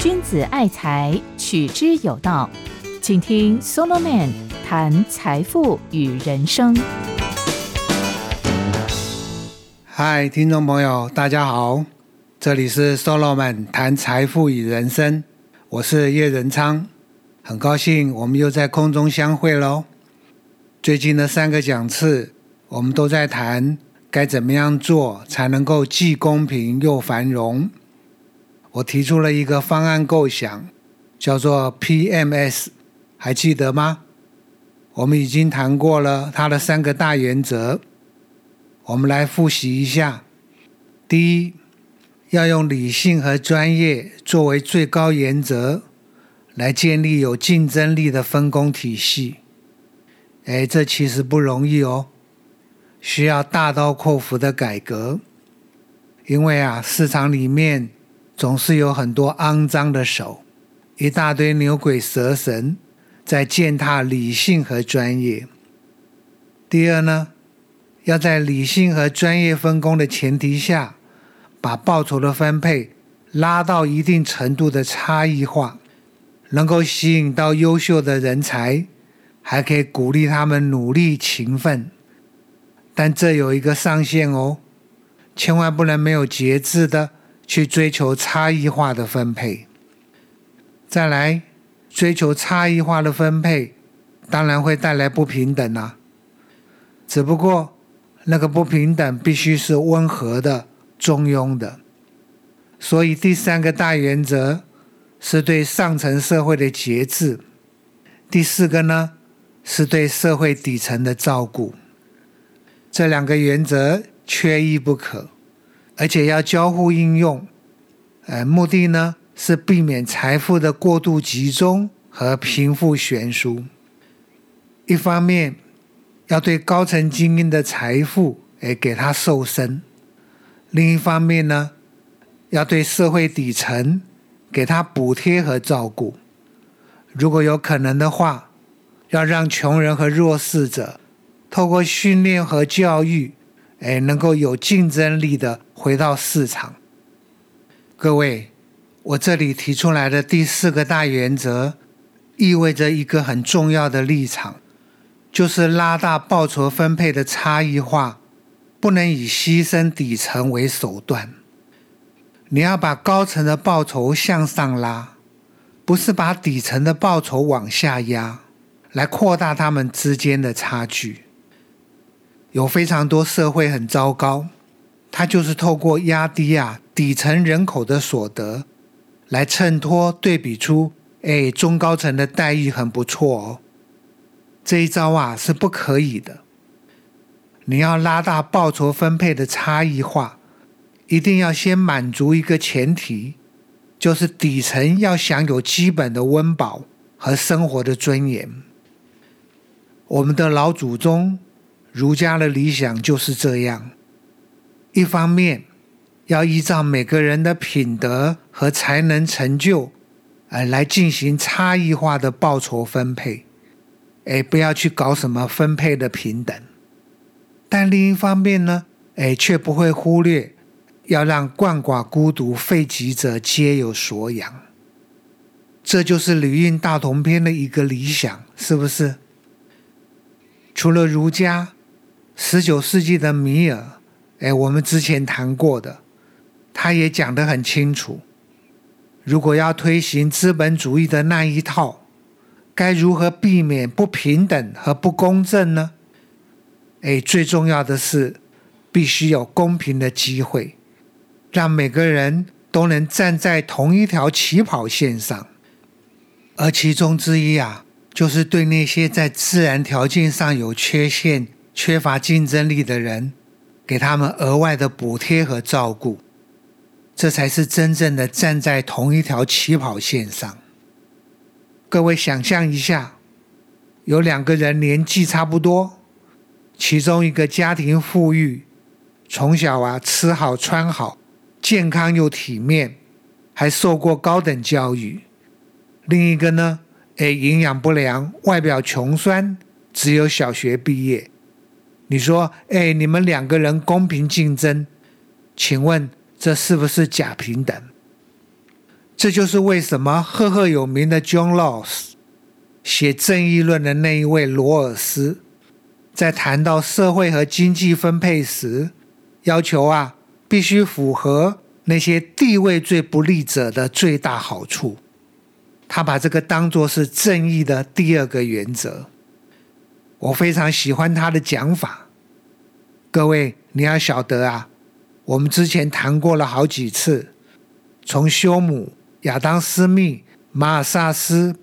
君子爱财，取之有道。请听 Solomon 谈财富与人生。嗨，听众朋友，大家好，这里是 Solomon 谈财富与人生，我是叶仁昌，很高兴我们又在空中相会喽。最近的三个讲次，我们都在谈该怎么样做才能够既公平又繁荣。我提出了一个方案构想，叫做 PMS，还记得吗？我们已经谈过了它的三个大原则，我们来复习一下。第一，要用理性和专业作为最高原则，来建立有竞争力的分工体系。哎，这其实不容易哦，需要大刀阔斧的改革。因为啊，市场里面总是有很多肮脏的手，一大堆牛鬼蛇神在践踏理性和专业。第二呢，要在理性和专业分工的前提下，把报酬的分配拉到一定程度的差异化，能够吸引到优秀的人才。还可以鼓励他们努力勤奋，但这有一个上限哦，千万不能没有节制的去追求差异化的分配。再来，追求差异化的分配，当然会带来不平等啊。只不过那个不平等必须是温和的、中庸的。所以第三个大原则是对上层社会的节制。第四个呢？是对社会底层的照顾，这两个原则缺一不可，而且要交互应用。呃，目的呢是避免财富的过度集中和贫富悬殊。一方面要对高层精英的财富，哎，给他瘦身；另一方面呢，要对社会底层给他补贴和照顾。如果有可能的话。要让穷人和弱势者透过训练和教育，哎，能够有竞争力的回到市场。各位，我这里提出来的第四个大原则，意味着一个很重要的立场，就是拉大报酬分配的差异化，不能以牺牲底层为手段。你要把高层的报酬向上拉，不是把底层的报酬往下压。来扩大他们之间的差距，有非常多社会很糟糕，它就是透过压低啊底层人口的所得，来衬托对比出，哎中高层的待遇很不错哦。这一招啊是不可以的。你要拉大报酬分配的差异化，一定要先满足一个前提，就是底层要享有基本的温饱和生活的尊严。我们的老祖宗儒家的理想就是这样：一方面要依照每个人的品德和才能成就，哎，来进行差异化的报酬分配，哎，不要去搞什么分配的平等；但另一方面呢，哎，却不会忽略要让鳏寡孤独废疾者皆有所养。这就是《吕运大同篇》的一个理想，是不是？除了儒家，十九世纪的米尔，哎，我们之前谈过的，他也讲得很清楚。如果要推行资本主义的那一套，该如何避免不平等和不公正呢？哎，最重要的是，必须有公平的机会，让每个人都能站在同一条起跑线上。而其中之一啊。就是对那些在自然条件上有缺陷、缺乏竞争力的人，给他们额外的补贴和照顾，这才是真正的站在同一条起跑线上。各位想象一下，有两个人年纪差不多，其中一个家庭富裕，从小啊吃好穿好，健康又体面，还受过高等教育；另一个呢？哎，营养不良，外表穷酸，只有小学毕业。你说，哎，你们两个人公平竞争，请问这是不是假平等？这就是为什么赫赫有名的 John Rawls 写《正义论》的那一位罗尔斯，在谈到社会和经济分配时，要求啊必须符合那些地位最不利者的最大好处。他把这个当作是正义的第二个原则。我非常喜欢他的讲法。各位，你要晓得啊，我们之前谈过了好几次，从休姆。亚当·斯密、马尔萨斯、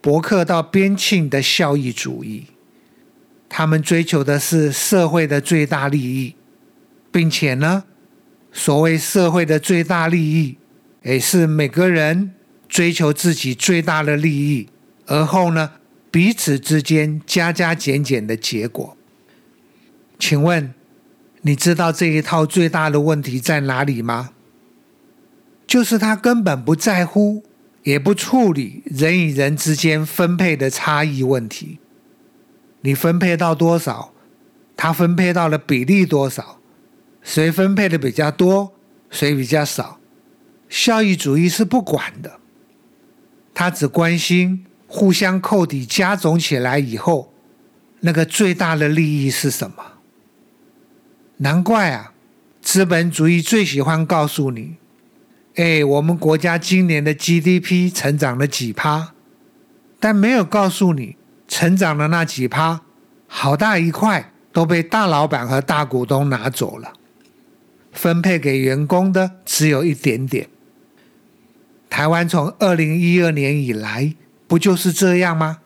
伯克到边沁的效益主义，他们追求的是社会的最大利益，并且呢，所谓社会的最大利益，也是每个人追求自己最大的利益，而后呢，彼此之间加加减减的结果。请问，你知道这一套最大的问题在哪里吗？就是他根本不在乎，也不处理人与人之间分配的差异问题。你分配到多少，他分配到了比例多少，谁分配的比较多，谁比较少，效益主义是不管的。他只关心互相扣抵加总起来以后，那个最大的利益是什么？难怪啊，资本主义最喜欢告诉你。哎，我们国家今年的 GDP 成长了几趴，但没有告诉你成长的那几趴，好大一块都被大老板和大股东拿走了，分配给员工的只有一点点。台湾从二零一二年以来不就是这样吗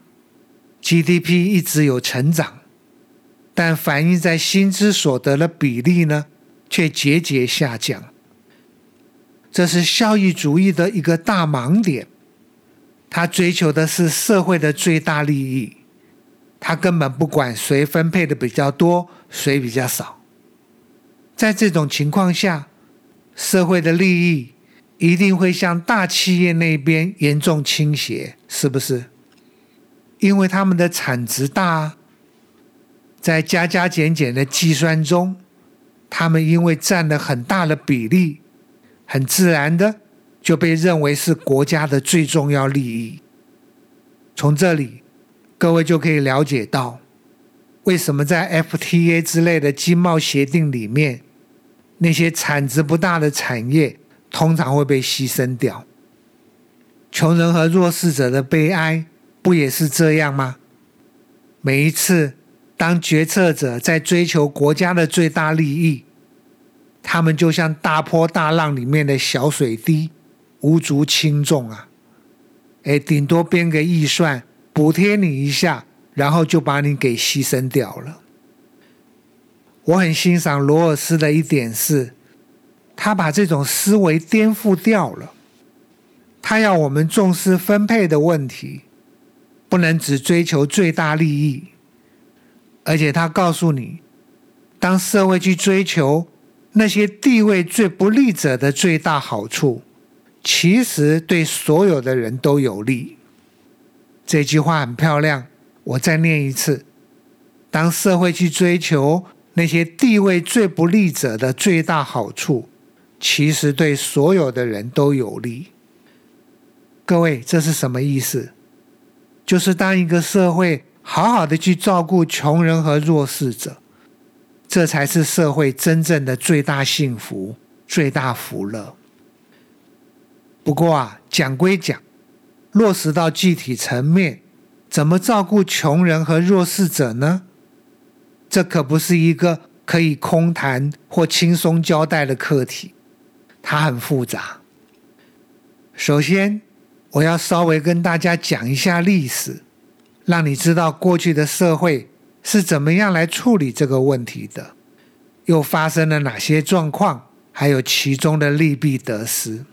？GDP 一直有成长，但反映在薪资所得的比例呢，却节节下降。这是效益主义的一个大盲点，他追求的是社会的最大利益，他根本不管谁分配的比较多，谁比较少。在这种情况下，社会的利益一定会向大企业那边严重倾斜，是不是？因为他们的产值大，在加加减减的计算中，他们因为占了很大的比例。很自然的就被认为是国家的最重要利益。从这里，各位就可以了解到，为什么在 FTA 之类的经贸协定里面，那些产值不大的产业通常会被牺牲掉。穷人和弱势者的悲哀不也是这样吗？每一次，当决策者在追求国家的最大利益。他们就像大波大浪里面的小水滴，无足轻重啊！哎，顶多编个预算补贴你一下，然后就把你给牺牲掉了。我很欣赏罗尔斯的一点是，他把这种思维颠覆掉了。他要我们重视分配的问题，不能只追求最大利益，而且他告诉你，当社会去追求。那些地位最不利者的最大好处，其实对所有的人都有利。这句话很漂亮，我再念一次：当社会去追求那些地位最不利者的最大好处，其实对所有的人都有利。各位，这是什么意思？就是当一个社会好好的去照顾穷人和弱势者。这才是社会真正的最大幸福、最大福乐。不过啊，讲归讲，落实到具体层面，怎么照顾穷人和弱势者呢？这可不是一个可以空谈或轻松交代的课题，它很复杂。首先，我要稍微跟大家讲一下历史，让你知道过去的社会。是怎么样来处理这个问题的？又发生了哪些状况？还有其中的利弊得失。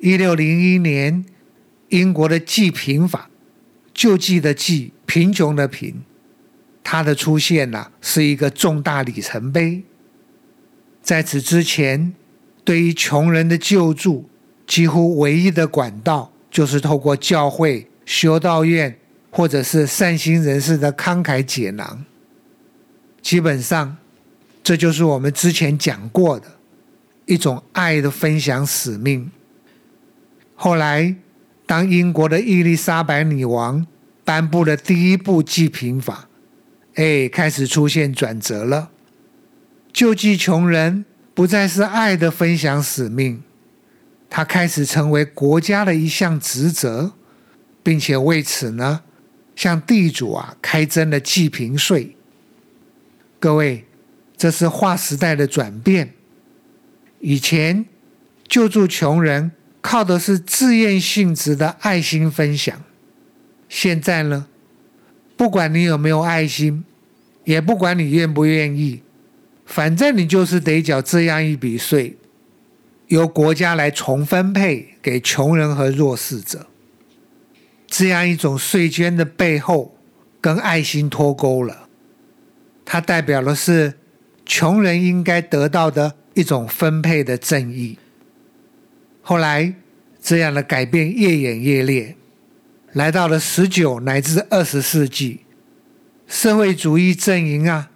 一六零一年，英国的济贫法，救济的济，贫穷的贫，它的出现呢，是一个重大里程碑。在此之前，对于穷人的救助，几乎唯一的管道就是透过教会、修道院。或者是善心人士的慷慨解囊，基本上，这就是我们之前讲过的，一种爱的分享使命。后来，当英国的伊丽莎白女王颁布了第一部济贫法，哎，开始出现转折了。救济穷人不再是爱的分享使命，它开始成为国家的一项职责，并且为此呢，向地主啊开征了济贫税。各位，这是划时代的转变。以前救助穷人靠的是自愿性质的爱心分享，现在呢，不管你有没有爱心，也不管你愿不愿意。反正你就是得缴这样一笔税，由国家来重分配给穷人和弱势者。这样一种税捐的背后，跟爱心脱钩了。它代表的是穷人应该得到的一种分配的正义。后来，这样的改变越演越烈，来到了十九乃至二十世纪，社会主义阵营啊。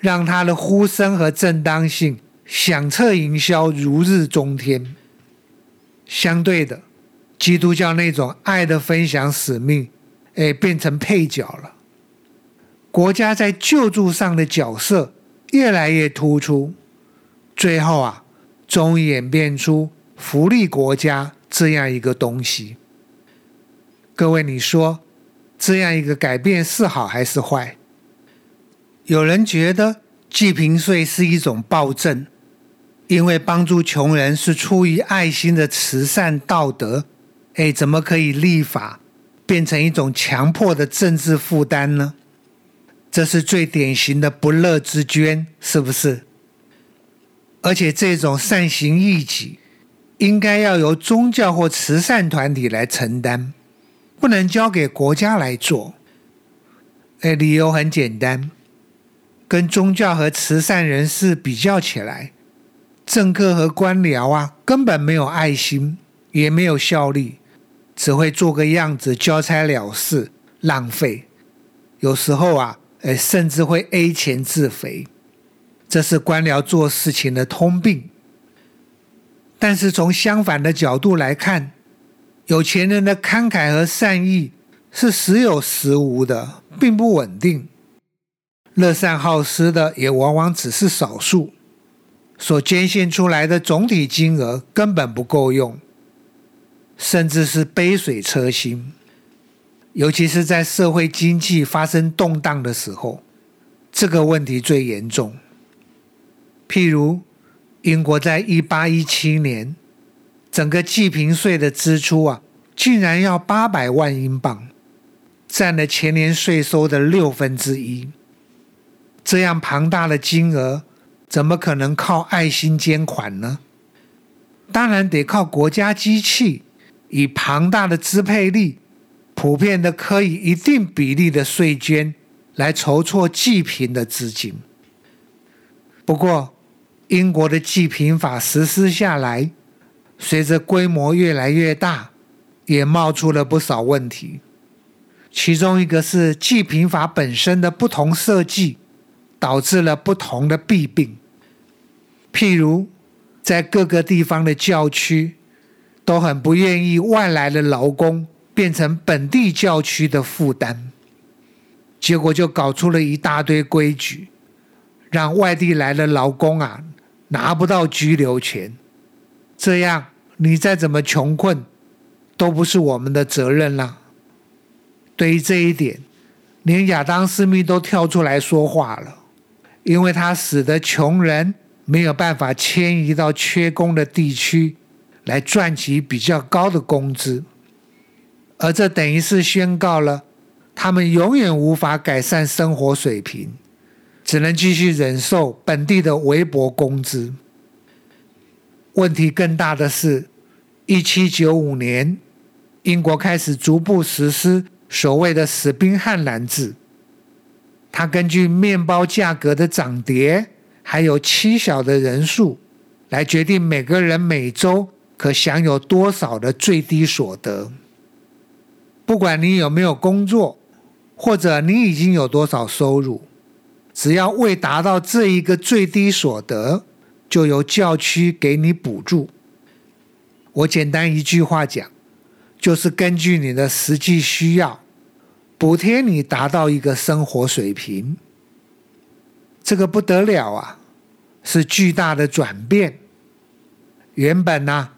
让他的呼声和正当性响彻营销，如日中天。相对的，基督教那种爱的分享使命，哎，变成配角了。国家在救助上的角色越来越突出，最后啊，终于演变出福利国家这样一个东西。各位，你说这样一个改变是好还是坏？有人觉得济贫税是一种暴政，因为帮助穷人是出于爱心的慈善道德。哎，怎么可以立法变成一种强迫的政治负担呢？这是最典型的不乐之捐，是不是？而且这种善行义举，应该要由宗教或慈善团体来承担，不能交给国家来做。哎，理由很简单。跟宗教和慈善人士比较起来，政客和官僚啊，根本没有爱心，也没有效力，只会做个样子，交差了事，浪费。有时候啊，哎，甚至会 A 钱自肥，这是官僚做事情的通病。但是从相反的角度来看，有钱人的慷慨和善意是时有时无的，并不稳定。乐善好施的也往往只是少数，所捐献出来的总体金额根本不够用，甚至是杯水车薪。尤其是在社会经济发生动荡的时候，这个问题最严重。譬如，英国在一八一七年，整个济贫税的支出啊，竟然要八百万英镑，占了前年税收的六分之一。这样庞大的金额，怎么可能靠爱心捐款呢？当然得靠国家机器以庞大的支配力，普遍的可以一定比例的税捐来筹措济贫的资金。不过，英国的济贫法实施下来，随着规模越来越大，也冒出了不少问题。其中一个是济贫法本身的不同设计。导致了不同的弊病，譬如在各个地方的教区都很不愿意外来的劳工变成本地教区的负担，结果就搞出了一大堆规矩，让外地来的劳工啊拿不到居留权，这样你再怎么穷困都不是我们的责任啦。对于这一点，连亚当斯密都跳出来说话了。因为他使得穷人没有办法迁移到缺工的地区来赚取比较高的工资，而这等于是宣告了他们永远无法改善生活水平，只能继续忍受本地的微薄工资。问题更大的是，一七九五年，英国开始逐步实施所谓的史宾汉兰制。他根据面包价格的涨跌，还有妻小的人数，来决定每个人每周可享有多少的最低所得。不管你有没有工作，或者你已经有多少收入，只要未达到这一个最低所得，就由教区给你补助。我简单一句话讲，就是根据你的实际需要，补贴你达到一个生活水平。这个不得了啊，是巨大的转变。原本呢，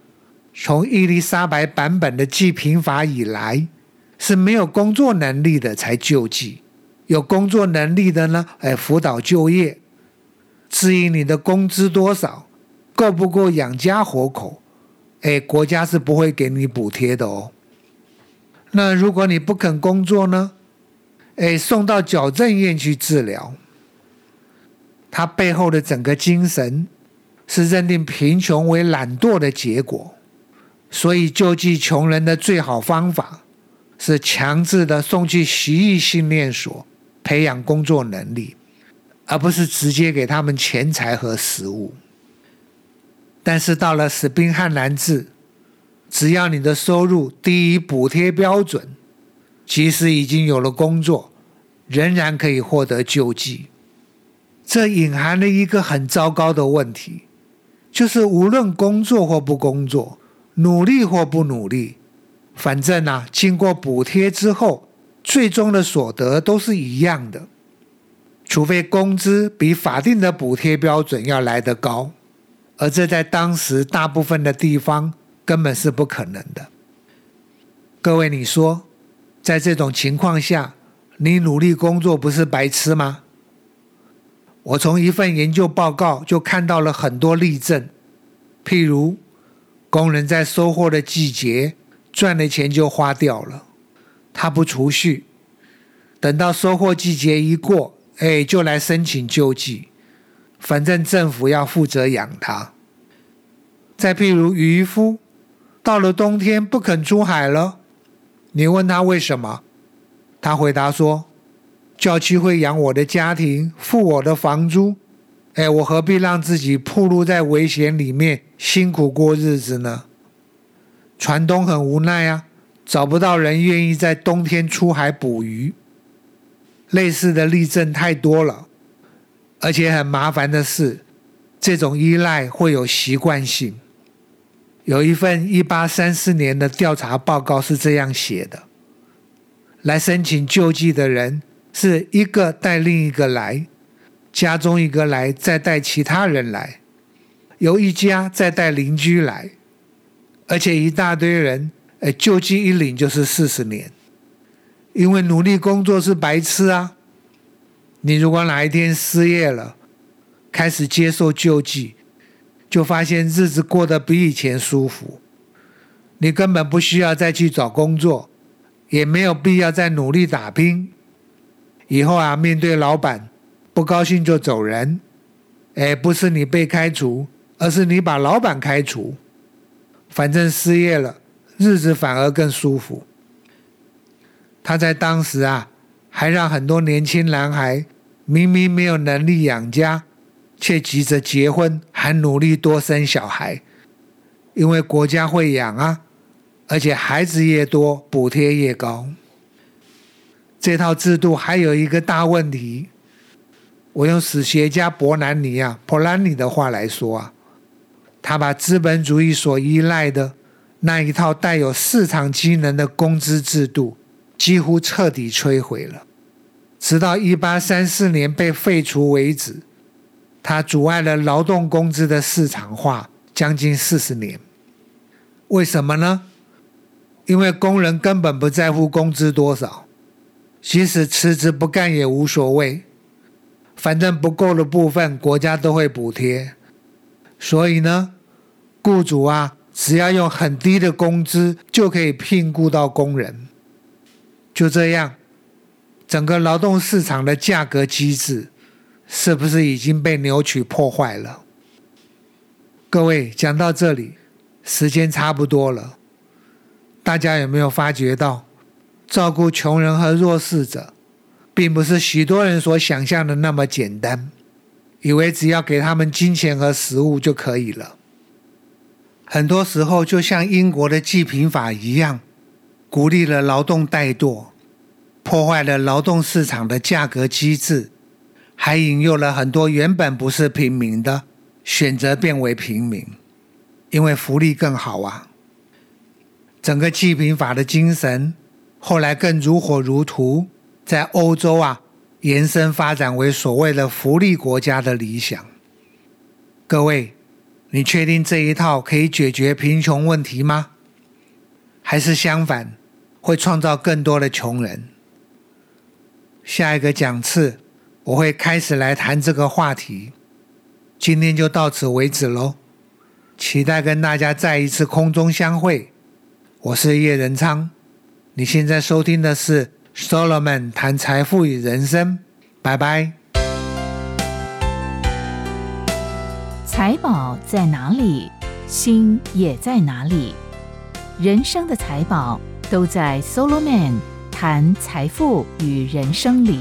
从伊丽莎白版本的济贫法以来，是没有工作能力的才救济，有工作能力的呢，哎，辅导就业。至于你的工资多少，够不够养家活口？哎，国家是不会给你补贴的哦。那如果你不肯工作呢？哎，送到矫正院去治疗。他背后的整个精神是认定贫穷为懒惰的结果，所以救济穷人的最好方法是强制的送去习艺训练所培养工作能力。而不是直接给他们钱财和食物。但是到了史宾汉南治，只要你的收入低于补贴标准，即使已经有了工作，仍然可以获得救济。这隐含了一个很糟糕的问题，就是无论工作或不工作，努力或不努力，反正啊，经过补贴之后，最终的所得都是一样的。除非工资比法定的补贴标准要来得高，而这在当时大部分的地方根本是不可能的。各位，你说，在这种情况下，你努力工作不是白痴吗？我从一份研究报告就看到了很多例证，譬如工人在收获的季节赚的钱就花掉了，他不储蓄，等到收获季节一过。哎，就来申请救济，反正政府要负责养他。再譬如渔夫，到了冬天不肯出海了，你问他为什么，他回答说：教区会养我的家庭，付我的房租。哎，我何必让自己暴露在危险里面，辛苦过日子呢？船东很无奈啊，找不到人愿意在冬天出海捕鱼。类似的例证太多了，而且很麻烦的是，这种依赖会有习惯性。有一份一八三四年的调查报告是这样写的：来申请救济的人是一个带另一个来，家中一个来，再带其他人来，由一家再带邻居来，而且一大堆人，呃，救济一领就是四十年。因为努力工作是白痴啊！你如果哪一天失业了，开始接受救济，就发现日子过得比以前舒服，你根本不需要再去找工作，也没有必要再努力打拼。以后啊，面对老板不高兴就走人，哎，不是你被开除，而是你把老板开除。反正失业了，日子反而更舒服。他在当时啊，还让很多年轻男孩明明没有能力养家，却急着结婚，还努力多生小孩，因为国家会养啊，而且孩子越多，补贴越高。这套制度还有一个大问题，我用史学家伯南尼啊，波兰尼的话来说啊，他把资本主义所依赖的那一套带有市场机能的工资制度。几乎彻底摧毁了，直到一八三四年被废除为止。它阻碍了劳动工资的市场化将近四十年。为什么呢？因为工人根本不在乎工资多少，即使辞职不干也无所谓，反正不够的部分国家都会补贴。所以呢，雇主啊，只要用很低的工资就可以聘雇到工人。就这样，整个劳动市场的价格机制是不是已经被扭曲破坏了？各位讲到这里，时间差不多了，大家有没有发觉到，照顾穷人和弱势者，并不是许多人所想象的那么简单，以为只要给他们金钱和食物就可以了。很多时候，就像英国的济贫法一样。鼓励了劳动怠惰，破坏了劳动市场的价格机制，还引诱了很多原本不是平民的选择变为平民，因为福利更好啊。整个济贫法的精神，后来更如火如荼，在欧洲啊延伸发展为所谓的福利国家的理想。各位，你确定这一套可以解决贫穷问题吗？还是相反，会创造更多的穷人？下一个讲次，我会开始来谈这个话题。今天就到此为止喽，期待跟大家再一次空中相会。我是叶仁昌，你现在收听的是 Solomon 谈财富与人生，拜拜。财宝在哪里，心也在哪里。人生的财宝都在 Solomon 谈财富与人生里。